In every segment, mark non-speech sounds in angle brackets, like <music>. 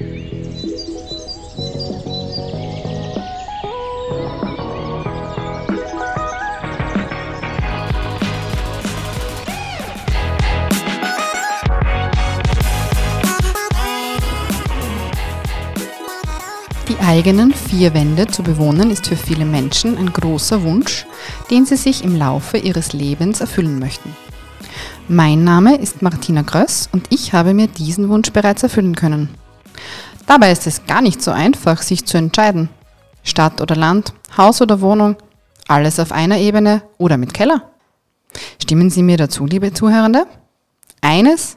Die eigenen vier Wände zu bewohnen ist für viele Menschen ein großer Wunsch, den sie sich im Laufe ihres Lebens erfüllen möchten. Mein Name ist Martina Gröss und ich habe mir diesen Wunsch bereits erfüllen können. Dabei ist es gar nicht so einfach, sich zu entscheiden. Stadt oder Land, Haus oder Wohnung, alles auf einer Ebene oder mit Keller. Stimmen Sie mir dazu, liebe Zuhörende? Eines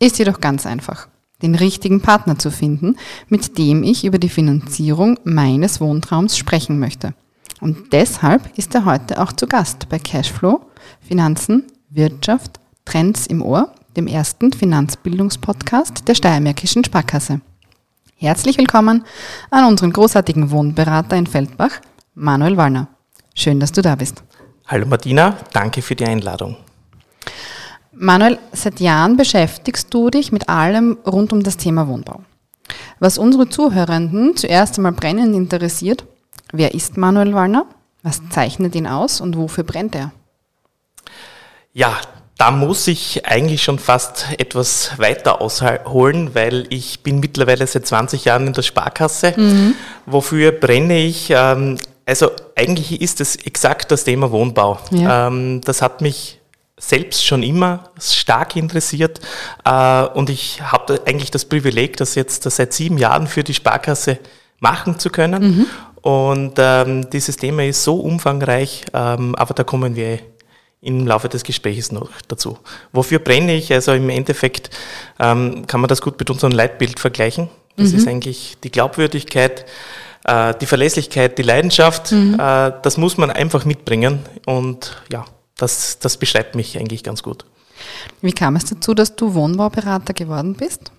ist jedoch ganz einfach den richtigen Partner zu finden, mit dem ich über die Finanzierung meines Wohntraums sprechen möchte. Und deshalb ist er heute auch zu Gast bei Cashflow, Finanzen, Wirtschaft, Trends im Ohr, dem ersten Finanzbildungspodcast der Steiermärkischen Sparkasse. Herzlich willkommen an unseren großartigen Wohnberater in Feldbach, Manuel Wallner. Schön, dass du da bist. Hallo Martina, danke für die Einladung. Manuel, seit Jahren beschäftigst du dich mit allem rund um das Thema Wohnbau. Was unsere Zuhörenden zuerst einmal brennend interessiert, wer ist Manuel Wallner? Was zeichnet ihn aus und wofür brennt er? Ja, da muss ich eigentlich schon fast etwas weiter ausholen, weil ich bin mittlerweile seit 20 Jahren in der Sparkasse. Mhm. Wofür brenne ich? Ähm, also eigentlich ist es exakt das Thema Wohnbau. Ja. Ähm, das hat mich selbst schon immer stark interessiert äh, und ich habe eigentlich das Privileg, das jetzt seit sieben Jahren für die Sparkasse machen zu können. Mhm. Und ähm, dieses Thema ist so umfangreich, aber da kommen wir im Laufe des Gesprächs noch dazu. Wofür brenne ich? Also im Endeffekt ähm, kann man das gut mit unserem Leitbild vergleichen. Das mhm. ist eigentlich die Glaubwürdigkeit, äh, die Verlässlichkeit, die Leidenschaft. Mhm. Äh, das muss man einfach mitbringen und ja, das, das beschreibt mich eigentlich ganz gut. Wie kam es dazu, dass du Wohnbauberater geworden bist?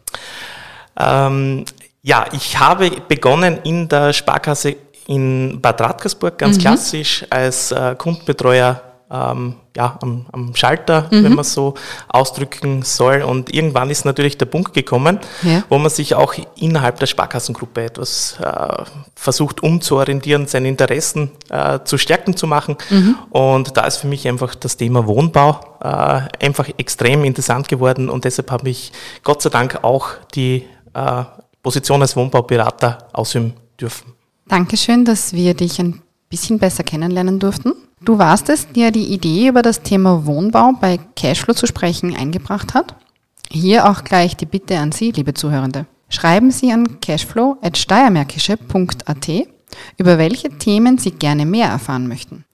Ähm, ja, ich habe begonnen in der Sparkasse in Bad Radkersburg, ganz mhm. klassisch als äh, Kundenbetreuer ähm, ja, am, am Schalter, mhm. wenn man so ausdrücken soll. Und irgendwann ist natürlich der Punkt gekommen, ja. wo man sich auch innerhalb der Sparkassengruppe etwas äh, versucht umzuorientieren, seine Interessen äh, zu stärken zu machen. Mhm. Und da ist für mich einfach das Thema Wohnbau äh, einfach extrem interessant geworden und deshalb habe ich Gott sei Dank auch die äh, Position als Wohnbauberater ausüben dürfen. Dankeschön, dass wir dich ein bisschen besser kennenlernen durften. Du warst es, der die Idee über das Thema Wohnbau bei Cashflow zu sprechen eingebracht hat. Hier auch gleich die Bitte an Sie, liebe Zuhörende. Schreiben Sie an cashflow.steiermärkische.at, über welche Themen Sie gerne mehr erfahren möchten.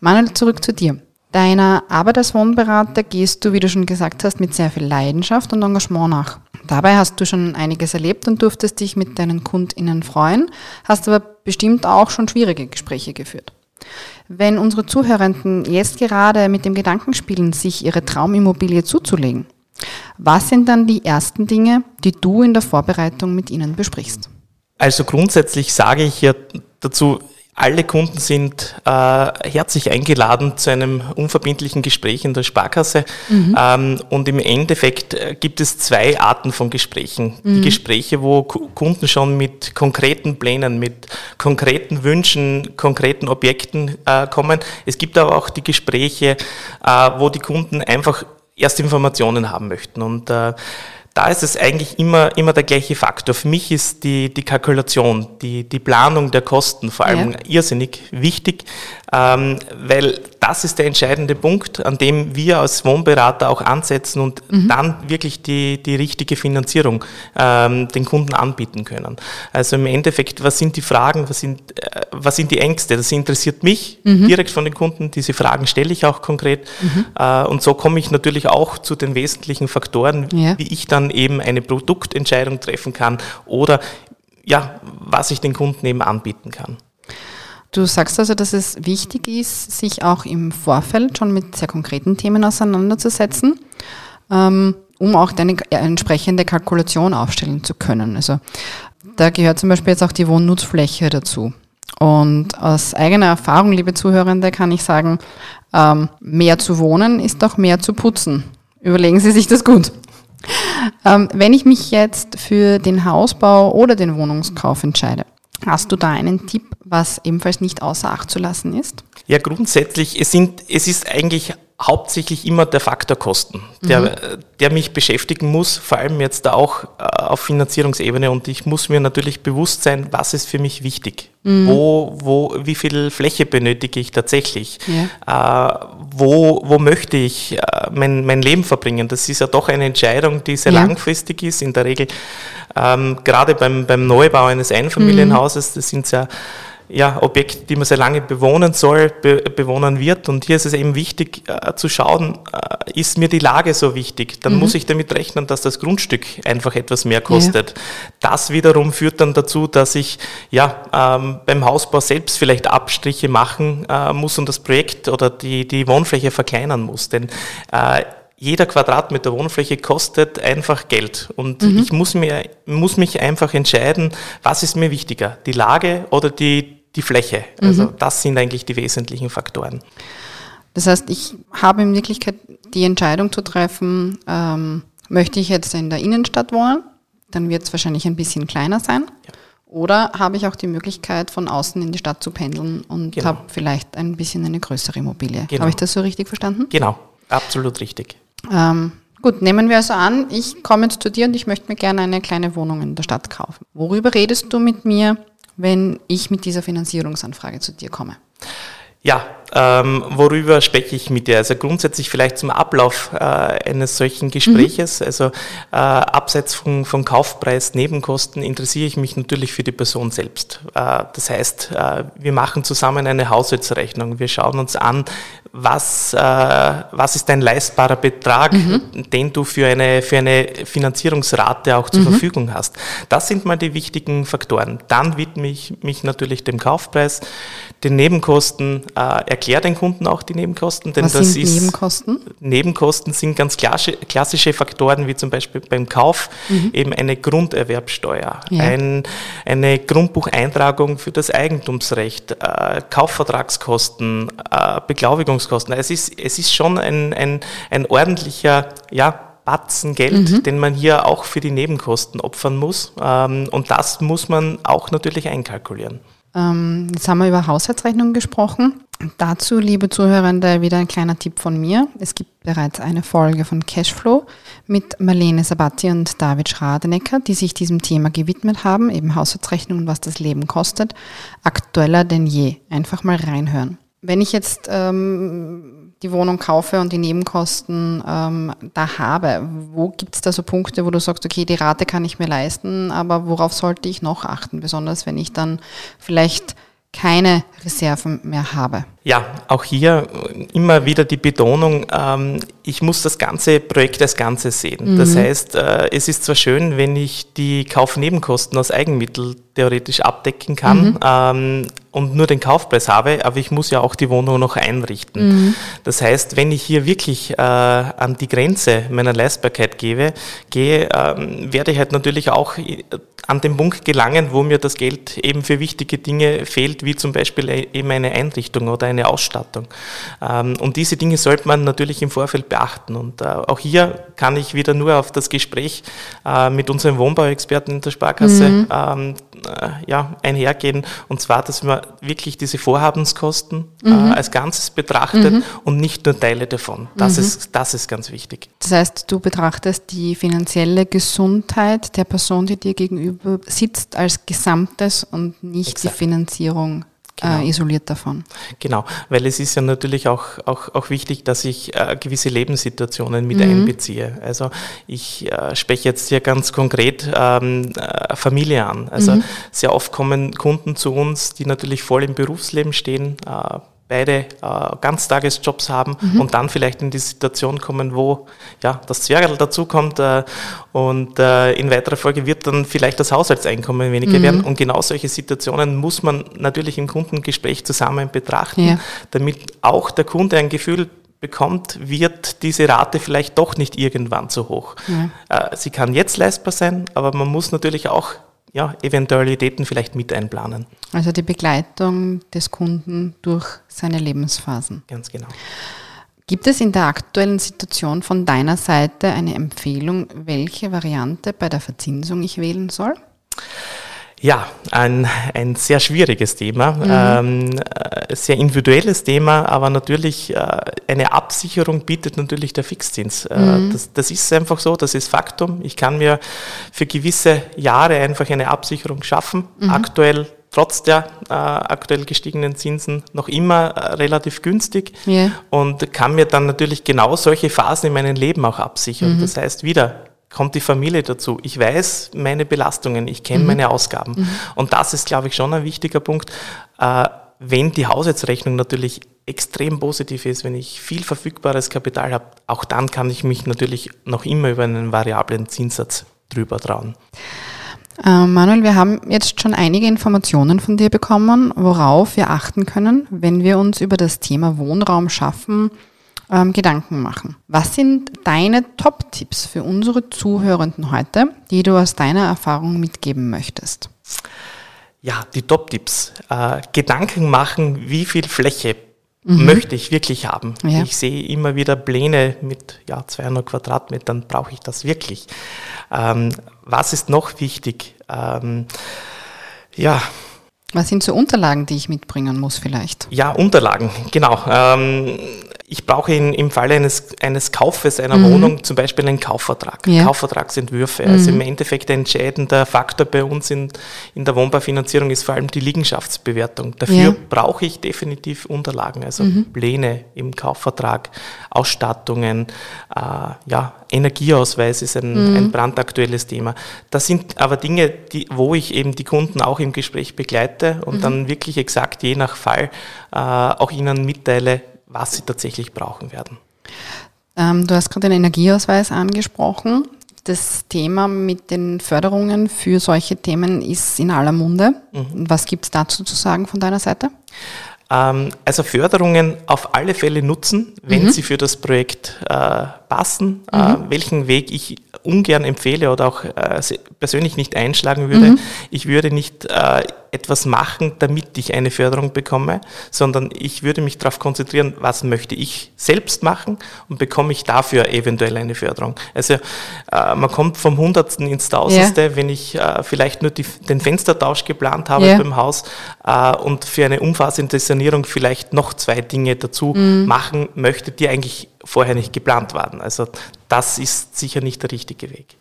Manuel, zurück zu dir. Deiner Arbeit als Wohnberater gehst du, wie du schon gesagt hast, mit sehr viel Leidenschaft und Engagement nach. Dabei hast du schon einiges erlebt und durftest dich mit deinen KundInnen freuen, hast aber bestimmt auch schon schwierige Gespräche geführt. Wenn unsere Zuhörenden jetzt gerade mit dem Gedanken spielen, sich ihre Traumimmobilie zuzulegen, was sind dann die ersten Dinge, die du in der Vorbereitung mit ihnen besprichst? Also grundsätzlich sage ich ja dazu, alle Kunden sind äh, herzlich eingeladen zu einem unverbindlichen Gespräch in der Sparkasse. Mhm. Ähm, und im Endeffekt äh, gibt es zwei Arten von Gesprächen. Mhm. Die Gespräche, wo Kunden schon mit konkreten Plänen, mit konkreten Wünschen, konkreten Objekten äh, kommen. Es gibt aber auch die Gespräche, äh, wo die Kunden einfach erst Informationen haben möchten. Und äh, da ist es eigentlich immer, immer der gleiche Faktor. Für mich ist die, die Kalkulation, die, die Planung der Kosten vor allem ja. irrsinnig wichtig, ähm, weil das ist der entscheidende Punkt, an dem wir als Wohnberater auch ansetzen und mhm. dann wirklich die, die richtige Finanzierung ähm, den Kunden anbieten können. Also im Endeffekt, was sind die Fragen, was sind, äh, was sind die Ängste? Das interessiert mich mhm. direkt von den Kunden. Diese Fragen stelle ich auch konkret. Mhm. Äh, und so komme ich natürlich auch zu den wesentlichen Faktoren, ja. wie ich dann eben eine Produktentscheidung treffen kann oder ja, was ich den Kunden eben anbieten kann. Du sagst also, dass es wichtig ist, sich auch im Vorfeld schon mit sehr konkreten Themen auseinanderzusetzen, ähm, um auch eine entsprechende Kalkulation aufstellen zu können. Also da gehört zum Beispiel jetzt auch die Wohnnutzfläche dazu. Und aus eigener Erfahrung, liebe Zuhörende, kann ich sagen, ähm, mehr zu wohnen ist auch mehr zu putzen. Überlegen Sie sich das gut. Ähm, wenn ich mich jetzt für den Hausbau oder den Wohnungskauf entscheide, hast du da einen Tipp, was ebenfalls nicht außer Acht zu lassen ist? Ja, grundsätzlich, es, sind, es ist eigentlich hauptsächlich immer der Faktor Kosten, der, mhm. der mich beschäftigen muss, vor allem jetzt auch äh, auf Finanzierungsebene. Und ich muss mir natürlich bewusst sein, was ist für mich wichtig. Mhm. Wo, wo, wie viel Fläche benötige ich tatsächlich? Ja. Äh, wo, wo möchte ich äh, mein, mein Leben verbringen? Das ist ja doch eine Entscheidung, die sehr ja. langfristig ist. In der Regel, ähm, gerade beim, beim Neubau eines Einfamilienhauses, das sind ja ja, Objekte, die man sehr lange bewohnen soll, be bewohnen wird. Und hier ist es eben wichtig äh, zu schauen, äh, ist mir die Lage so wichtig? Dann mhm. muss ich damit rechnen, dass das Grundstück einfach etwas mehr kostet. Ja. Das wiederum führt dann dazu, dass ich ja, ähm, beim Hausbau selbst vielleicht Abstriche machen äh, muss und das Projekt oder die, die Wohnfläche verkleinern muss. Denn äh, jeder Quadratmeter Wohnfläche kostet einfach Geld. Und mhm. ich muss, mir, muss mich einfach entscheiden, was ist mir wichtiger, die Lage oder die, die Fläche. Also mhm. das sind eigentlich die wesentlichen Faktoren. Das heißt, ich habe in Wirklichkeit die Entscheidung zu treffen, ähm, möchte ich jetzt in der Innenstadt wohnen, dann wird es wahrscheinlich ein bisschen kleiner sein. Ja. Oder habe ich auch die Möglichkeit, von außen in die Stadt zu pendeln und genau. habe vielleicht ein bisschen eine größere Immobilie. Genau. Habe ich das so richtig verstanden? Genau, absolut richtig. Ähm, gut, nehmen wir also an, ich komme jetzt zu dir und ich möchte mir gerne eine kleine Wohnung in der Stadt kaufen. Worüber redest du mit mir, wenn ich mit dieser Finanzierungsanfrage zu dir komme? Ja, ähm, worüber spreche ich mit dir? Also grundsätzlich vielleicht zum Ablauf äh, eines solchen Gespräches. Mhm. Also äh, abseits von, von Kaufpreis, Nebenkosten interessiere ich mich natürlich für die Person selbst. Äh, das heißt, äh, wir machen zusammen eine Haushaltsrechnung. Wir schauen uns an, was, äh, was ist ein leistbarer Betrag, mhm. den du für eine, für eine Finanzierungsrate auch zur mhm. Verfügung hast. Das sind mal die wichtigen Faktoren. Dann widme ich mich natürlich dem Kaufpreis, den Nebenkosten, äh, erkläre den Kunden auch die Nebenkosten. Denn was das sind ist, Nebenkosten? Nebenkosten sind ganz klassische, Faktoren, wie zum Beispiel beim Kauf mhm. eben eine Grunderwerbsteuer, ja. ein, eine Grundbucheintragung für das Eigentumsrecht, äh, Kaufvertragskosten, äh, Beglaubigungsskosten, Betriebskosten. Es ist, es ist schon ein, ein, ein ordentlicher, ja, Batzen Geld, mhm. den man hier auch für die Nebenkosten opfern muss. Ähm, und das muss man auch natürlich einkalkulieren. Ähm, jetzt haben wir über Haushaltsrechnungen gesprochen. Dazu, liebe Zuhörende, wieder ein kleiner Tipp von mir. Es gibt bereits eine Folge von Cashflow mit Marlene Sabatti und David Schradenecker, die sich diesem Thema gewidmet haben, eben Haushaltsrechnungen, was das Leben kostet. Aktueller denn je. Einfach mal reinhören. Wenn ich jetzt ähm, die Wohnung kaufe und die Nebenkosten ähm, da habe, wo gibt es da so Punkte, wo du sagst, okay, die Rate kann ich mir leisten, aber worauf sollte ich noch achten, besonders wenn ich dann vielleicht keine Reserven mehr habe? Ja, auch hier immer wieder die Betonung, ähm, ich muss das ganze Projekt als Ganzes sehen. Mhm. Das heißt, äh, es ist zwar schön, wenn ich die Kaufnebenkosten aus Eigenmittel theoretisch abdecken kann mhm. ähm, und nur den Kaufpreis habe, aber ich muss ja auch die Wohnung noch einrichten. Mhm. Das heißt, wenn ich hier wirklich äh, an die Grenze meiner Leistbarkeit gebe, gehe, ähm, werde ich halt natürlich auch äh, an den Punkt gelangen, wo mir das Geld eben für wichtige Dinge fehlt, wie zum Beispiel e-, eben eine Einrichtung oder eine Ausstattung. Ähm, und diese Dinge sollte man natürlich im Vorfeld beachten. Und äh, auch hier kann ich wieder nur auf das Gespräch äh, mit unserem Wohnbauexperten in der Sparkasse mhm. ähm, äh, ja, einhergehen. Und zwar, dass man wirklich diese Vorhabenskosten mhm. als Ganzes betrachtet mhm. und nicht nur Teile davon. Das, mhm. ist, das ist ganz wichtig. Das heißt, du betrachtest die finanzielle Gesundheit der Person, die dir gegenüber sitzt, als Gesamtes und nicht Exakt. die Finanzierung Genau. Äh, isoliert davon. Genau, weil es ist ja natürlich auch, auch, auch wichtig, dass ich äh, gewisse Lebenssituationen mit mhm. einbeziehe. Also ich äh, spreche jetzt hier ganz konkret ähm, äh, Familie an. Also mhm. sehr oft kommen Kunden zu uns, die natürlich voll im Berufsleben stehen äh, beide äh, Ganztagesjobs haben mhm. und dann vielleicht in die Situation kommen, wo ja, das Zwergel dazukommt äh, und äh, in weiterer Folge wird dann vielleicht das Haushaltseinkommen weniger mhm. werden. Und genau solche Situationen muss man natürlich im Kundengespräch zusammen betrachten, ja. damit auch der Kunde ein Gefühl bekommt, wird diese Rate vielleicht doch nicht irgendwann zu hoch. Ja. Äh, sie kann jetzt leistbar sein, aber man muss natürlich auch ja, Eventualitäten vielleicht mit einplanen. Also die Begleitung des Kunden durch seine Lebensphasen. Ganz genau. Gibt es in der aktuellen Situation von deiner Seite eine Empfehlung, welche Variante bei der Verzinsung ich wählen soll? Ja, ein, ein sehr schwieriges Thema, mhm. ähm, sehr individuelles Thema, aber natürlich äh, eine Absicherung bietet natürlich der Fixzins. Äh, mhm. das, das ist einfach so, das ist Faktum. Ich kann mir für gewisse Jahre einfach eine Absicherung schaffen. Mhm. Aktuell trotz der äh, aktuell gestiegenen Zinsen noch immer äh, relativ günstig yeah. und kann mir dann natürlich genau solche Phasen in meinem Leben auch absichern. Mhm. Das heißt wieder, kommt die Familie dazu. Ich weiß meine Belastungen, ich kenne mhm. meine Ausgaben. Mhm. Und das ist, glaube ich, schon ein wichtiger Punkt. Äh, wenn die Haushaltsrechnung natürlich extrem positiv ist, wenn ich viel verfügbares Kapital habe, auch dann kann ich mich natürlich noch immer über einen variablen Zinssatz drüber trauen. Äh, Manuel, wir haben jetzt schon einige Informationen von dir bekommen, worauf wir achten können, wenn wir uns über das Thema Wohnraum schaffen ähm, Gedanken machen. Was sind deine Top-Tipps für unsere Zuhörenden heute, die du aus deiner Erfahrung mitgeben möchtest? Ja, die Top-Tipps. Äh, Gedanken machen, wie viel Fläche mhm. möchte ich wirklich haben. Ja. Ich sehe immer wieder Pläne mit ja, 200 Quadratmetern, brauche ich das wirklich? Ähm, was ist noch wichtig? Ähm, ja, was sind so Unterlagen, die ich mitbringen muss vielleicht? Ja, Unterlagen, genau. Ähm, ich brauche in, im Falle eines, eines Kaufes einer mhm. Wohnung zum Beispiel einen Kaufvertrag, ja. Kaufvertragsentwürfe. Mhm. Also im Endeffekt ein entscheidender Faktor bei uns in, in der Wohnbaufinanzierung ist vor allem die Liegenschaftsbewertung. Dafür ja. brauche ich definitiv Unterlagen, also mhm. Pläne im Kaufvertrag, Ausstattungen, äh, ja, Energieausweis ist ein, mhm. ein brandaktuelles Thema. Das sind aber Dinge, die, wo ich eben die Kunden auch im Gespräch begleite und mhm. dann wirklich exakt je nach Fall äh, auch ihnen mitteile, was sie tatsächlich brauchen werden. Ähm, du hast gerade den Energieausweis angesprochen. Das Thema mit den Förderungen für solche Themen ist in aller Munde. Mhm. Was gibt es dazu zu sagen von deiner Seite? Ähm, also Förderungen auf alle Fälle nutzen, wenn mhm. sie für das Projekt äh, passen, äh, mhm. äh, welchen Weg ich ungern empfehle oder auch äh, persönlich nicht einschlagen würde. Mhm. Ich würde nicht äh, etwas machen, damit ich eine Förderung bekomme, sondern ich würde mich darauf konzentrieren, was möchte ich selbst machen und bekomme ich dafür eventuell eine Förderung. Also äh, man kommt vom Hundertsten ins Tausendste, ja. wenn ich äh, vielleicht nur die, den Fenstertausch geplant habe ja. beim Haus äh, und für eine umfassende Sanierung vielleicht noch zwei Dinge dazu mhm. machen möchte, die eigentlich vorher nicht geplant waren. Also das ist sicher nicht der richtige Weg.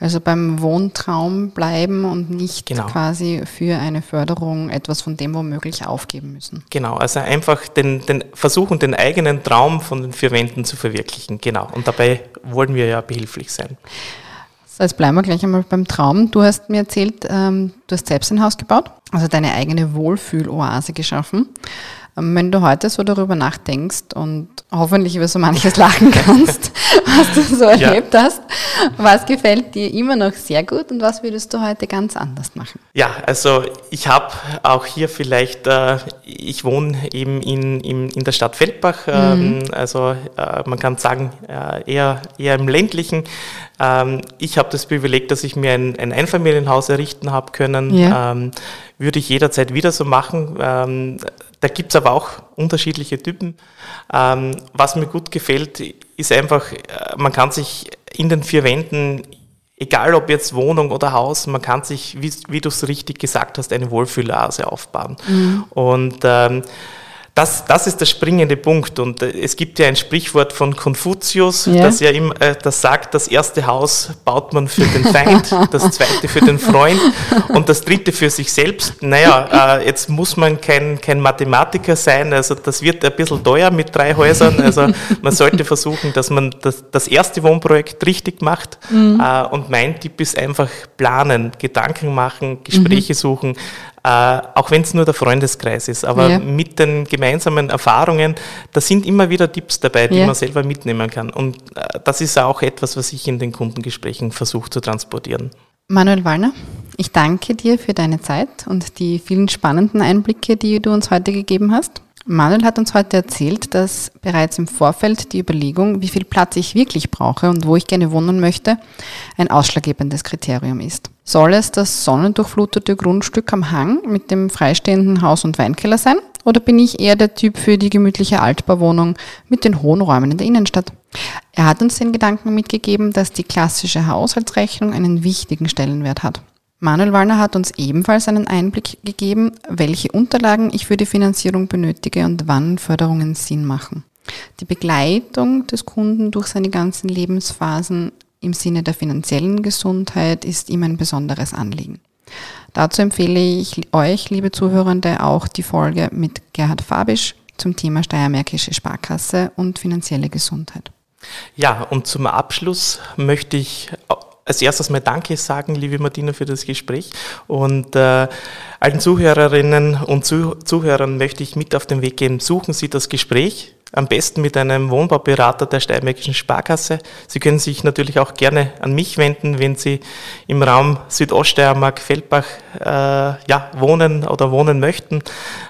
Also beim Wohntraum bleiben und nicht genau. quasi für eine Förderung etwas von dem womöglich aufgeben müssen. Genau, also einfach den, den versuchen, den eigenen Traum von den vier Wänden zu verwirklichen. Genau. Und dabei wollen wir ja behilflich sein. So, jetzt bleiben wir gleich einmal beim Traum. Du hast mir erzählt, ähm, du hast selbst ein Haus gebaut, also deine eigene Wohlfühloase geschaffen. Ähm, wenn du heute so darüber nachdenkst und hoffentlich über so manches <laughs> lachen kannst, was du so erlebt ja. hast, was gefällt dir immer noch sehr gut und was würdest du heute ganz anders machen? Ja, also ich habe auch hier vielleicht, äh, ich wohne eben in, in, in der Stadt Feldbach, ähm, mhm. also äh, man kann sagen äh, eher, eher im ländlichen. Ähm, ich habe das Privileg, dass ich mir ein, ein Einfamilienhaus errichten habe können. Ja. Ähm, würde ich jederzeit wieder so machen. Ähm, da gibt es aber auch unterschiedliche Typen. Ähm, was mir gut gefällt, ist einfach, äh, man kann sich in den vier Wänden, egal ob jetzt Wohnung oder Haus, man kann sich, wie, wie du es richtig gesagt hast, eine Wohlfühlase aufbauen. Mhm. Und ähm, das, das ist der springende Punkt. Und äh, es gibt ja ein Sprichwort von Konfuzius, ja. das ja immer, äh, das sagt, das erste Haus baut man für den Feind, das zweite für den Freund und das dritte für sich selbst. Naja, äh, jetzt muss man kein, kein Mathematiker sein, also das wird ein bisschen teuer mit drei Häusern. Also man sollte versuchen, dass man das, das erste Wohnprojekt richtig macht. Mhm. Äh, und mein Tipp ist einfach planen, Gedanken machen, Gespräche mhm. suchen, äh, auch wenn es nur der Freundeskreis ist, aber ja. mit den gemeinsamen Erfahrungen, da sind immer wieder Tipps dabei, die ja. man selber mitnehmen kann. Und äh, das ist auch etwas, was ich in den Kundengesprächen versuche zu transportieren. Manuel Wallner, ich danke dir für deine Zeit und die vielen spannenden Einblicke, die du uns heute gegeben hast. Manuel hat uns heute erzählt, dass bereits im Vorfeld die Überlegung, wie viel Platz ich wirklich brauche und wo ich gerne wohnen möchte, ein ausschlaggebendes Kriterium ist. Soll es das sonnendurchflutete Grundstück am Hang mit dem freistehenden Haus- und Weinkeller sein oder bin ich eher der Typ für die gemütliche Altbauwohnung mit den hohen Räumen in der Innenstadt? Er hat uns den Gedanken mitgegeben, dass die klassische Haushaltsrechnung einen wichtigen Stellenwert hat. Manuel Wallner hat uns ebenfalls einen Einblick gegeben, welche Unterlagen ich für die Finanzierung benötige und wann Förderungen Sinn machen. Die Begleitung des Kunden durch seine ganzen Lebensphasen im Sinne der finanziellen Gesundheit ist ihm ein besonderes Anliegen. Dazu empfehle ich euch, liebe Zuhörende, auch die Folge mit Gerhard Fabisch zum Thema Steiermärkische Sparkasse und finanzielle Gesundheit. Ja, und zum Abschluss möchte ich als erstes mal Danke sagen, liebe Martina, für das Gespräch. Und äh, allen Zuhörerinnen und Zuhörern möchte ich mit auf den Weg geben, suchen Sie das Gespräch am besten mit einem Wohnbauberater der Steiermärkischen Sparkasse. Sie können sich natürlich auch gerne an mich wenden, wenn Sie im Raum Südoststeiermark, Feldbach äh, ja, wohnen oder wohnen möchten.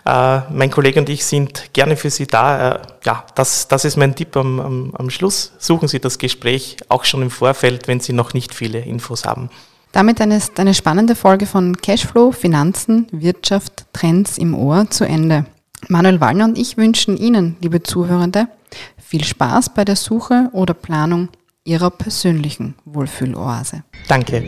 Äh, mein Kollege und ich sind gerne für Sie da. Äh, ja, das, das ist mein Tipp am, am, am Schluss. Suchen Sie das Gespräch auch schon im Vorfeld, wenn Sie noch nicht viele Infos haben. Damit ist eine spannende Folge von Cashflow, Finanzen, Wirtschaft, Trends im Ohr zu Ende. Manuel Wallner und ich wünschen Ihnen, liebe Zuhörende, viel Spaß bei der Suche oder Planung Ihrer persönlichen Wohlfühloase. Danke.